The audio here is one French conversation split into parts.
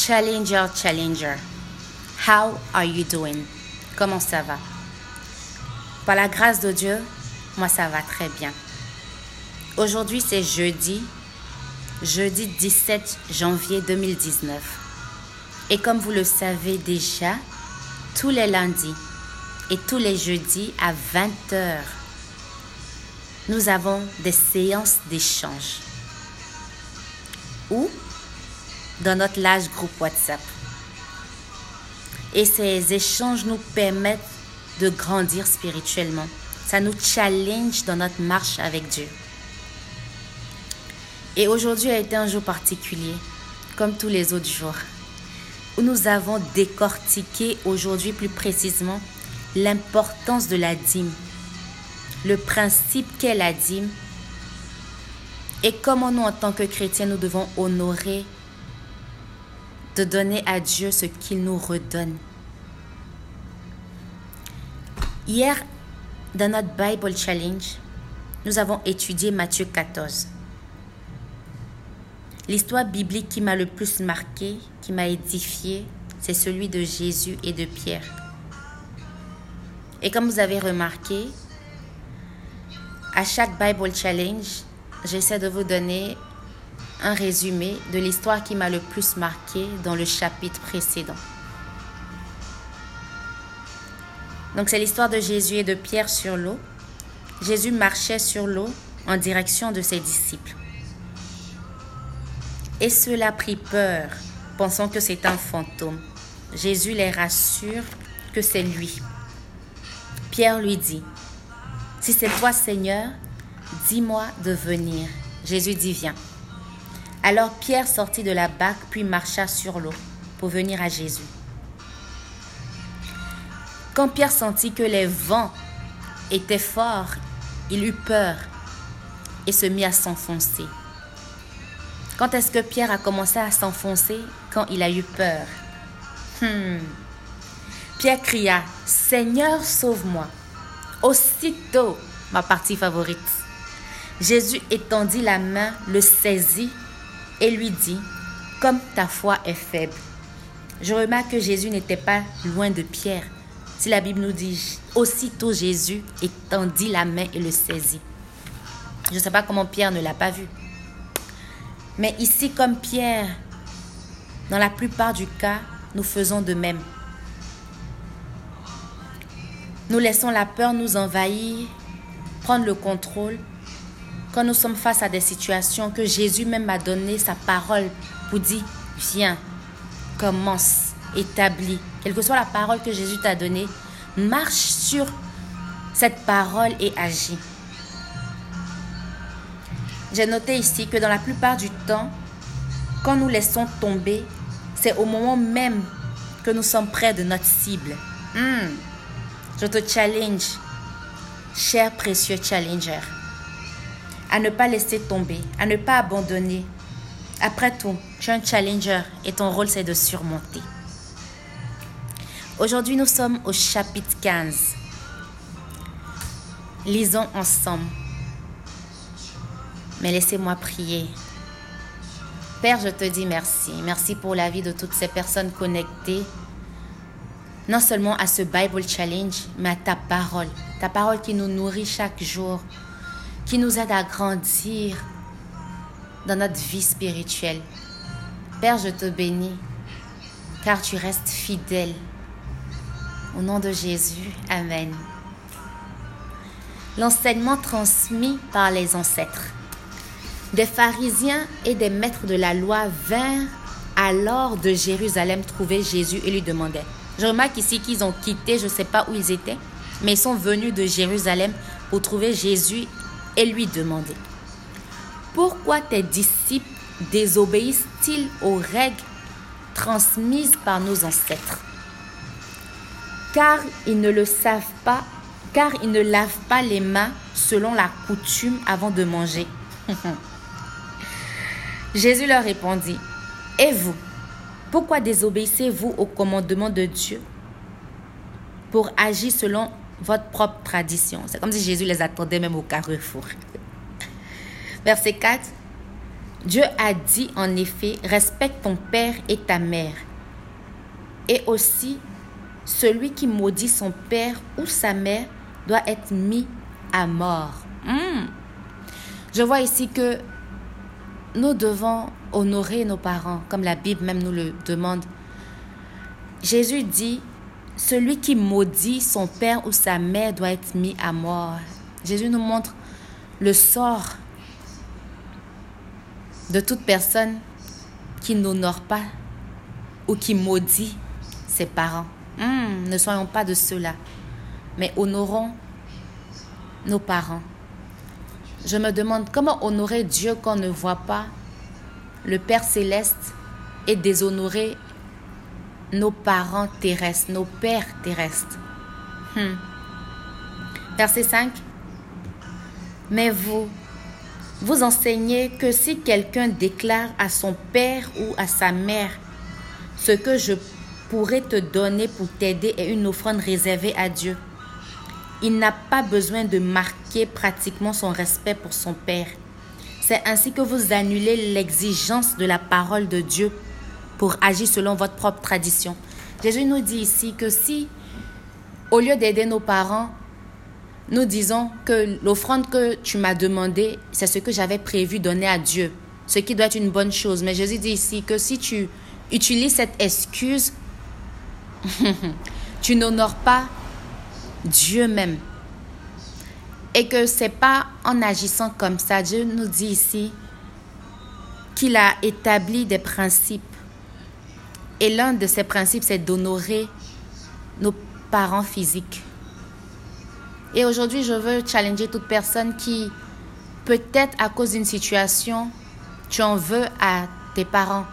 Challenger, challenger. How are you doing? Comment ça va? Par la grâce de Dieu, moi ça va très bien. Aujourd'hui c'est jeudi, jeudi 17 janvier 2019. Et comme vous le savez déjà, tous les lundis et tous les jeudis à 20h, nous avons des séances d'échange. Ou dans notre large groupe WhatsApp. Et ces échanges nous permettent de grandir spirituellement. Ça nous challenge dans notre marche avec Dieu. Et aujourd'hui a été un jour particulier, comme tous les autres jours, où nous avons décortiqué aujourd'hui plus précisément l'importance de la dîme, le principe qu'est la dîme et comment nous, en tant que chrétiens, nous devons honorer de donner à Dieu ce qu'il nous redonne. Hier, dans notre Bible Challenge, nous avons étudié Matthieu 14. L'histoire biblique qui m'a le plus marqué, qui m'a édifié, c'est celui de Jésus et de Pierre. Et comme vous avez remarqué, à chaque Bible Challenge, j'essaie de vous donner un résumé de l'histoire qui m'a le plus marqué dans le chapitre précédent. Donc c'est l'histoire de Jésus et de Pierre sur l'eau. Jésus marchait sur l'eau en direction de ses disciples. Et cela prit peur, pensant que c'est un fantôme. Jésus les rassure que c'est lui. Pierre lui dit, Si c'est toi Seigneur, dis-moi de venir. Jésus dit, viens. Alors Pierre sortit de la barque puis marcha sur l'eau pour venir à Jésus. Quand Pierre sentit que les vents étaient forts, il eut peur et se mit à s'enfoncer. Quand est-ce que Pierre a commencé à s'enfoncer? Quand il a eu peur. Hmm. Pierre cria, Seigneur, sauve-moi. Aussitôt, ma partie favorite. Jésus étendit la main, le saisit et lui dit, Comme ta foi est faible. Je remarque que Jésus n'était pas loin de Pierre. Si la Bible nous dit, aussitôt Jésus étendit la main et le saisit. Je ne sais pas comment Pierre ne l'a pas vu. Mais ici, comme Pierre, dans la plupart du cas, nous faisons de même. Nous laissons la peur nous envahir, prendre le contrôle quand nous sommes face à des situations que Jésus même a donné sa parole pour dire, viens, commence, établis. Quelle que soit la parole que Jésus t'a donnée, marche sur cette parole et agis. J'ai noté ici que dans la plupart du temps, quand nous laissons tomber, c'est au moment même que nous sommes près de notre cible. Hmm. Je te challenge, cher précieux challenger à ne pas laisser tomber, à ne pas abandonner. Après tout, tu es un challenger et ton rôle c'est de surmonter. Aujourd'hui, nous sommes au chapitre 15. Lisons ensemble. Mais laissez-moi prier. Père, je te dis merci. Merci pour la vie de toutes ces personnes connectées. Non seulement à ce Bible Challenge, mais à ta parole. Ta parole qui nous nourrit chaque jour qui nous aide à grandir dans notre vie spirituelle. Père, je te bénis, car tu restes fidèle. Au nom de Jésus, Amen. L'enseignement transmis par les ancêtres. Des pharisiens et des maîtres de la loi vinrent alors de Jérusalem trouver Jésus et lui demandaient. Je remarque ici qu'ils ont quitté, je ne sais pas où ils étaient, mais ils sont venus de Jérusalem pour trouver Jésus lui demander, Pourquoi tes disciples désobéissent-ils aux règles transmises par nos ancêtres? Car ils ne le savent pas, car ils ne lavent pas les mains selon la coutume avant de manger. Jésus leur répondit, Et vous, pourquoi désobéissez-vous au commandement de Dieu pour agir selon votre propre tradition. C'est comme si Jésus les attendait même au carrefour. Verset 4. Dieu a dit en effet, respecte ton père et ta mère. Et aussi, celui qui maudit son père ou sa mère doit être mis à mort. Hmm. Je vois ici que nous devons honorer nos parents, comme la Bible même nous le demande. Jésus dit, celui qui maudit son père ou sa mère doit être mis à mort. Jésus nous montre le sort de toute personne qui n'honore pas ou qui maudit ses parents. Hmm, ne soyons pas de ceux-là, mais honorons nos parents. Je me demande comment honorer Dieu quand on ne voit pas le Père céleste et déshonorer nos parents terrestres, nos pères terrestres. Hmm. Verset 5. Mais vous, vous enseignez que si quelqu'un déclare à son père ou à sa mère, ce que je pourrais te donner pour t'aider est une offrande réservée à Dieu, il n'a pas besoin de marquer pratiquement son respect pour son père. C'est ainsi que vous annulez l'exigence de la parole de Dieu pour agir selon votre propre tradition. Jésus nous dit ici que si, au lieu d'aider nos parents, nous disons que l'offrande que tu m'as demandée, c'est ce que j'avais prévu donner à Dieu, ce qui doit être une bonne chose. Mais Jésus dit ici que si tu utilises cette excuse, tu n'honores pas Dieu même. Et que c'est pas en agissant comme ça, Dieu nous dit ici qu'il a établi des principes. Et l'un de ces principes, c'est d'honorer nos parents physiques. Et aujourd'hui, je veux challenger toute personne qui, peut-être à cause d'une situation, tu en veux à tes parents.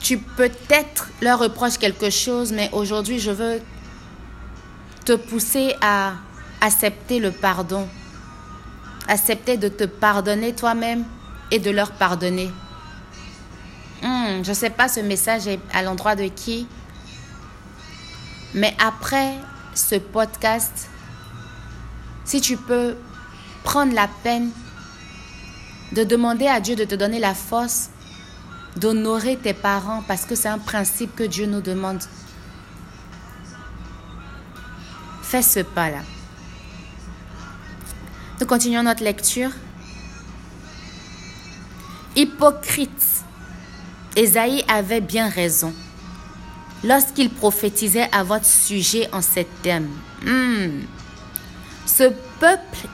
Tu peut-être leur reproches quelque chose, mais aujourd'hui, je veux te pousser à accepter le pardon. Accepter de te pardonner toi-même et de leur pardonner. Je ne sais pas ce message à l'endroit de qui, mais après ce podcast, si tu peux prendre la peine de demander à Dieu de te donner la force d'honorer tes parents parce que c'est un principe que Dieu nous demande. Fais ce pas-là. Nous continuons notre lecture. Hypocrite. Esaïe avait bien raison lorsqu'il prophétisait à votre sujet en ces termes. Hmm. Ce peuple,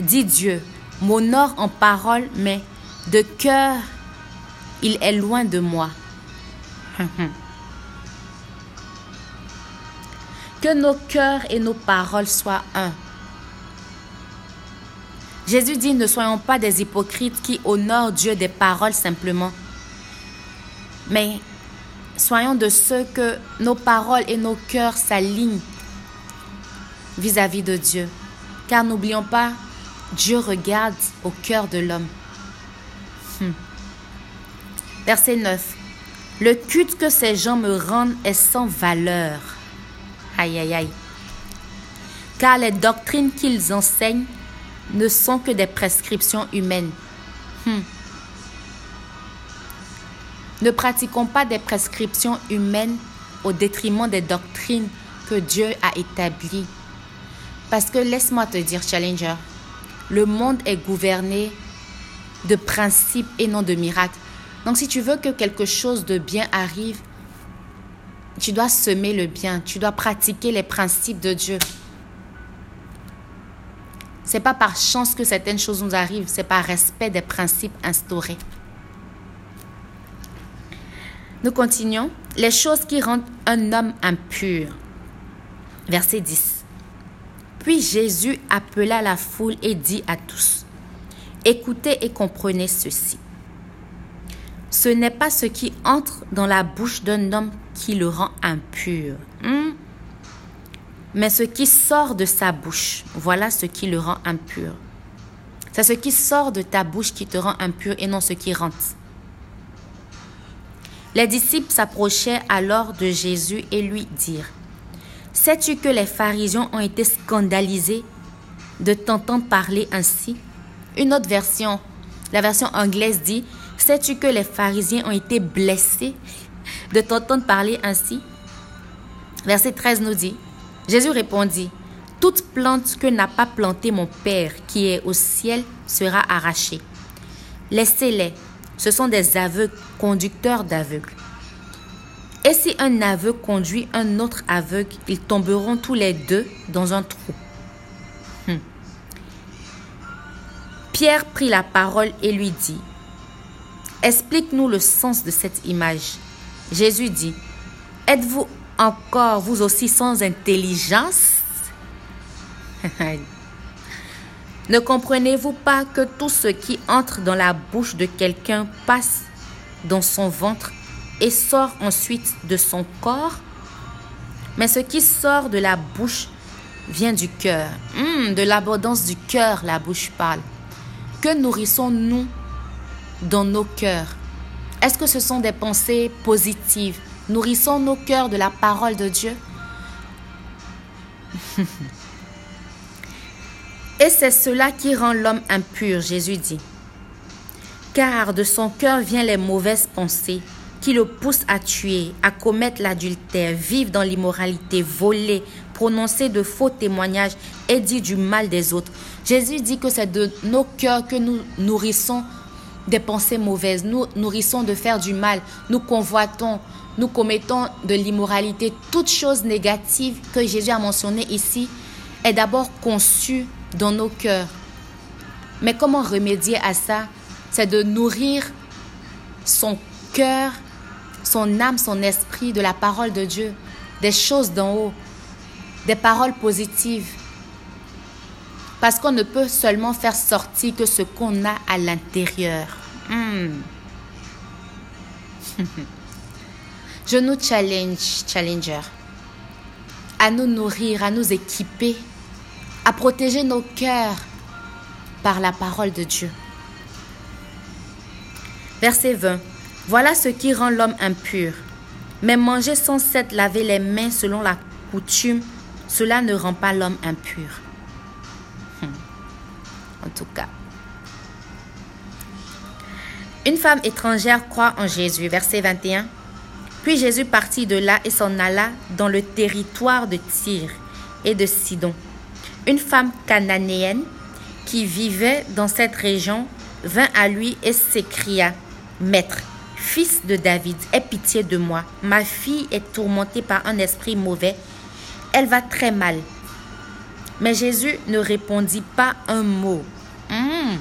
dit Dieu, m'honore en parole, mais de cœur, il est loin de moi. que nos cœurs et nos paroles soient un. Jésus dit, ne soyons pas des hypocrites qui honorent Dieu des paroles simplement, mais soyons de ceux que nos paroles et nos cœurs s'alignent vis-à-vis de Dieu. Car n'oublions pas, Dieu regarde au cœur de l'homme. Hmm. Verset 9. Le culte que ces gens me rendent est sans valeur. Aïe, aïe, aïe. Car les doctrines qu'ils enseignent ne sont que des prescriptions humaines. Hmm. Ne pratiquons pas des prescriptions humaines au détriment des doctrines que Dieu a établies. Parce que laisse-moi te dire, Challenger, le monde est gouverné de principes et non de miracles. Donc si tu veux que quelque chose de bien arrive, tu dois semer le bien, tu dois pratiquer les principes de Dieu. C'est pas par chance que certaines choses nous arrivent, c'est par respect des principes instaurés. Nous continuons. Les choses qui rendent un homme impur. Verset 10. Puis Jésus appela la foule et dit à tous, Écoutez et comprenez ceci. Ce n'est pas ce qui entre dans la bouche d'un homme qui le rend impur, hmm? mais ce qui sort de sa bouche, voilà ce qui le rend impur. C'est ce qui sort de ta bouche qui te rend impur et non ce qui rentre. Les disciples s'approchaient alors de Jésus et lui dirent, Sais-tu que les pharisiens ont été scandalisés de t'entendre parler ainsi Une autre version, la version anglaise dit, sais-tu que les pharisiens ont été blessés de t'entendre parler ainsi Verset 13 nous dit, Jésus répondit, toute plante que n'a pas plantée mon Père qui est au ciel sera arrachée. Laissez-les, ce sont des aveugles conducteurs d'aveugles. Et si un aveugle conduit un autre aveugle, ils tomberont tous les deux dans un trou. Hmm. Pierre prit la parole et lui dit, Explique-nous le sens de cette image. Jésus dit, Êtes-vous encore vous aussi sans intelligence Ne comprenez-vous pas que tout ce qui entre dans la bouche de quelqu'un passe dans son ventre et sort ensuite de son corps? Mais ce qui sort de la bouche vient du cœur. Hmm, de l'abondance du cœur, la bouche parle. Que nourrissons-nous dans nos cœurs? Est-ce que ce sont des pensées positives? Nourrissons nos cœurs de la parole de Dieu? Et c'est cela qui rend l'homme impur, Jésus dit. Car de son cœur viennent les mauvaises pensées qui le poussent à tuer, à commettre l'adultère, vivre dans l'immoralité, voler, prononcer de faux témoignages et dire du mal des autres. Jésus dit que c'est de nos cœurs que nous nourrissons des pensées mauvaises, nous nourrissons de faire du mal, nous convoitons, nous commettons de l'immoralité, toute chose négative que Jésus a mentionné ici est d'abord conçue dans nos cœurs. Mais comment remédier à ça? C'est de nourrir son cœur, son âme, son esprit de la parole de Dieu, des choses d'en haut, des paroles positives. Parce qu'on ne peut seulement faire sortir que ce qu'on a à l'intérieur. Hmm. Je nous challenge, challenger, à nous nourrir, à nous équiper, à protéger nos cœurs par la parole de Dieu. Verset 20. Voilà ce qui rend l'homme impur. Mais manger sans s'être laver les mains selon la coutume, cela ne rend pas l'homme impur. Hmm. En tout cas. Une femme étrangère croit en Jésus. Verset 21. Puis Jésus partit de là et s'en alla dans le territoire de Tyr et de Sidon. Une femme cananéenne qui vivait dans cette région vint à lui et s'écria, Maître, fils de David, aie pitié de moi. Ma fille est tourmentée par un esprit mauvais. Elle va très mal. Mais Jésus ne répondit pas un mot. Hmm.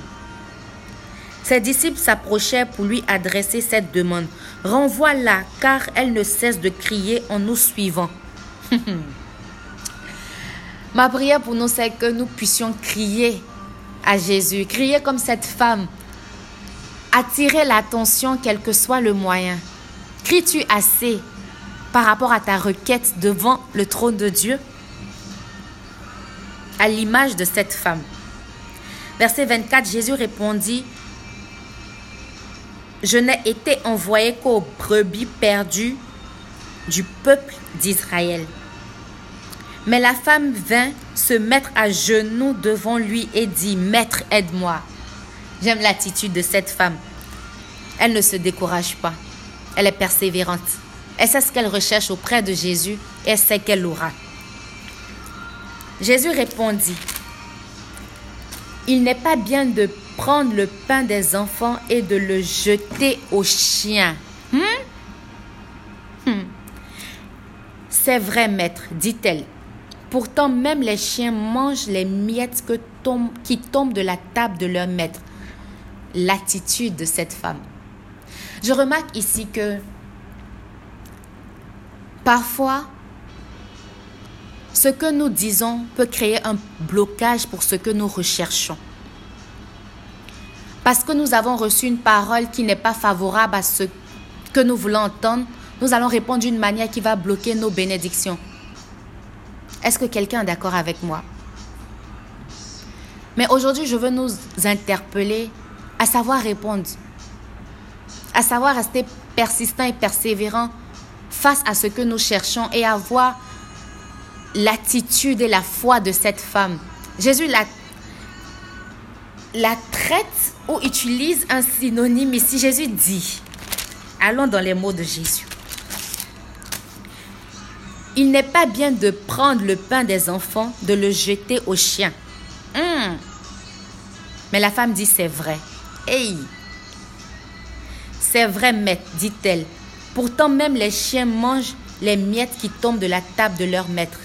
Ses disciples s'approchèrent pour lui adresser cette demande. Renvoie-la, car elle ne cesse de crier en nous suivant. Ma prière pour nous, c'est que nous puissions crier à Jésus, crier comme cette femme, attirer l'attention quel que soit le moyen. Cries-tu assez par rapport à ta requête devant le trône de Dieu? À l'image de cette femme. Verset 24, Jésus répondit, je n'ai été envoyé qu'aux brebis perdues du peuple d'Israël. Mais la femme vint se mettre à genoux devant lui et dit, Maître, aide-moi. J'aime l'attitude de cette femme. Elle ne se décourage pas. Elle est persévérante. Elle sait ce qu'elle recherche auprès de Jésus et elle sait qu'elle l'aura. Jésus répondit, Il n'est pas bien de prendre le pain des enfants et de le jeter aux chiens. Hmm? Hmm. C'est vrai, maître, dit-elle. Pourtant, même les chiens mangent les miettes qui tombent de la table de leur maître. L'attitude de cette femme. Je remarque ici que parfois, ce que nous disons peut créer un blocage pour ce que nous recherchons. Parce que nous avons reçu une parole qui n'est pas favorable à ce que nous voulons entendre, nous allons répondre d'une manière qui va bloquer nos bénédictions. Est-ce que quelqu'un est d'accord avec moi? Mais aujourd'hui, je veux nous interpeller à savoir répondre, à savoir rester persistant et persévérant face à ce que nous cherchons et avoir l'attitude et la foi de cette femme. Jésus l'a la traite ou utilise un synonyme ici. Jésus dit, allons dans les mots de Jésus. Il n'est pas bien de prendre le pain des enfants, de le jeter aux chiens. Hmm. Mais la femme dit, c'est vrai. C'est vrai, maître, dit-elle. Pourtant, même les chiens mangent les miettes qui tombent de la table de leur maître.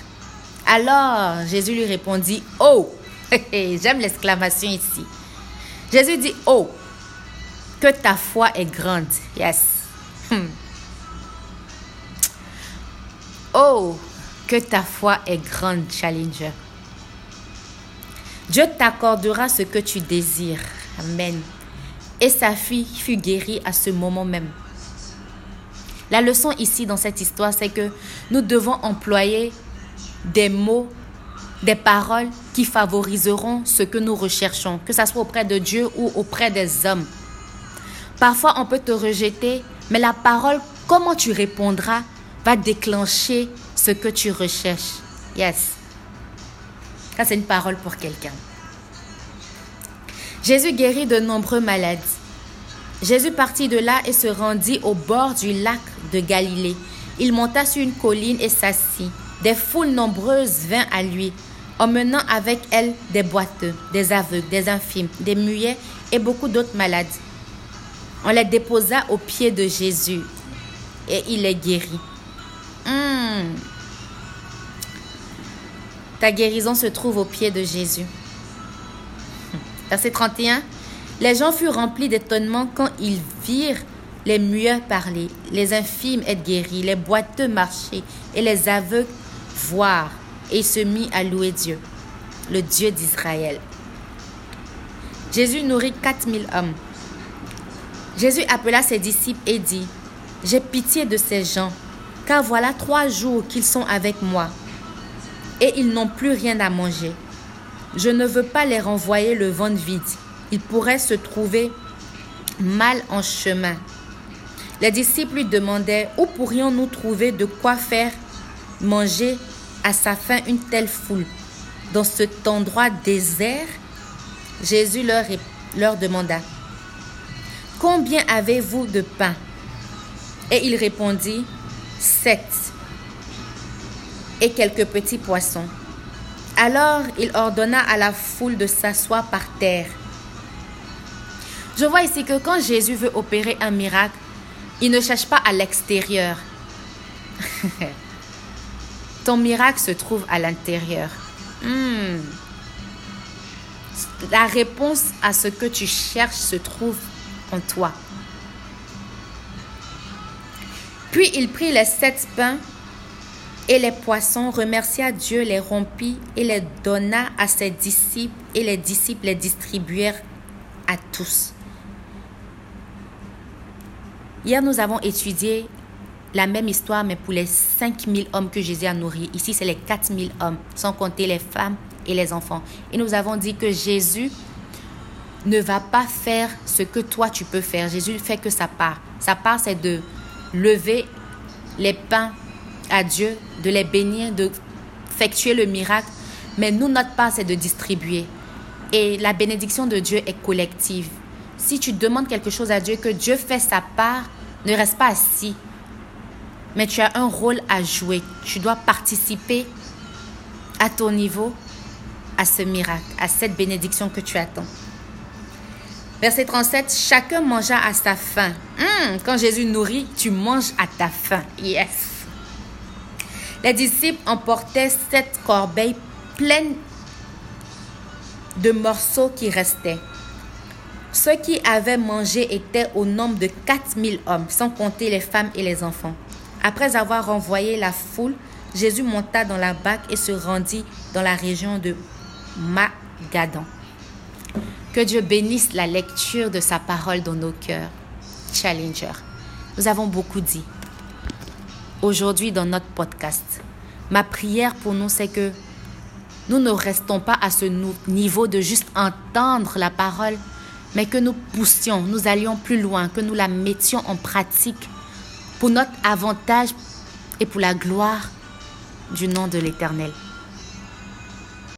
Alors, Jésus lui répondit, Oh! J'aime l'exclamation ici. Jésus dit, Oh! Que ta foi est grande. Yes. Hmm. Oh! Que ta foi est grande, Challenger. Dieu t'accordera ce que tu désires. Amen. Et sa fille fut guérie à ce moment même. La leçon ici dans cette histoire, c'est que nous devons employer des mots, des paroles qui favoriseront ce que nous recherchons, que ce soit auprès de Dieu ou auprès des hommes. Parfois, on peut te rejeter, mais la parole, comment tu répondras, va déclencher ce que tu recherches. Yes. Ça, c'est une parole pour quelqu'un. Jésus guérit de nombreux maladies. Jésus partit de là et se rendit au bord du lac de Galilée. Il monta sur une colline et s'assit. Des foules nombreuses vinrent à lui, emmenant avec elles des boiteux, des aveugles, des infimes, des muets et beaucoup d'autres malades. On les déposa aux pieds de Jésus et il les guérit. Hmm. Ta guérison se trouve aux pieds de Jésus. Verset 31. Les gens furent remplis d'étonnement quand ils virent les muets parler, les infimes être guéris, les boiteux marcher et les aveugles voir. Et se mit à louer Dieu, le Dieu d'Israël. Jésus nourrit 4000 hommes. Jésus appela ses disciples et dit, J'ai pitié de ces gens, car voilà trois jours qu'ils sont avec moi, et ils n'ont plus rien à manger. Je ne veux pas les renvoyer le ventre vide. Ils pourraient se trouver mal en chemin. Les disciples lui demandaient Où pourrions-nous trouver de quoi faire manger à sa faim une telle foule Dans cet endroit désert? Jésus leur, leur demanda Combien avez-vous de pain? Et il répondit Sept et quelques petits poissons. Alors il ordonna à la foule de s'asseoir par terre. Je vois ici que quand Jésus veut opérer un miracle, il ne cherche pas à l'extérieur. Ton miracle se trouve à l'intérieur. Hmm. La réponse à ce que tu cherches se trouve en toi. Puis il prit les sept pains et les poissons, remercia Dieu, les rompit et les donna à ses disciples, et les disciples les distribuèrent à tous. Hier, nous avons étudié la même histoire, mais pour les 5000 hommes que Jésus a nourris. Ici, c'est les 4000 hommes, sans compter les femmes et les enfants. Et nous avons dit que Jésus ne va pas faire ce que toi tu peux faire. Jésus fait que sa part. Sa part, c'est de lever les pains à Dieu, de les bénir, de effectuer le miracle. Mais nous, notre part, c'est de distribuer. Et la bénédiction de Dieu est collective. Si tu demandes quelque chose à Dieu, que Dieu fait sa part, ne reste pas assis. Mais tu as un rôle à jouer. Tu dois participer à ton niveau à ce miracle, à cette bénédiction que tu attends. Verset 37, chacun mangea à sa faim. Hmm, quand Jésus nourrit, tu manges à ta faim. Yes. Les disciples emportaient sept corbeilles pleines de morceaux qui restaient. Ceux qui avaient mangé étaient au nombre de 4000 hommes, sans compter les femmes et les enfants. Après avoir renvoyé la foule, Jésus monta dans la barque et se rendit dans la région de Magadon. Que Dieu bénisse la lecture de sa parole dans nos cœurs. Challenger. Nous avons beaucoup dit aujourd'hui dans notre podcast. Ma prière pour nous, c'est que nous ne restons pas à ce niveau de juste entendre la parole, mais que nous poussions, nous allions plus loin, que nous la mettions en pratique pour notre avantage et pour la gloire du nom de l'Éternel.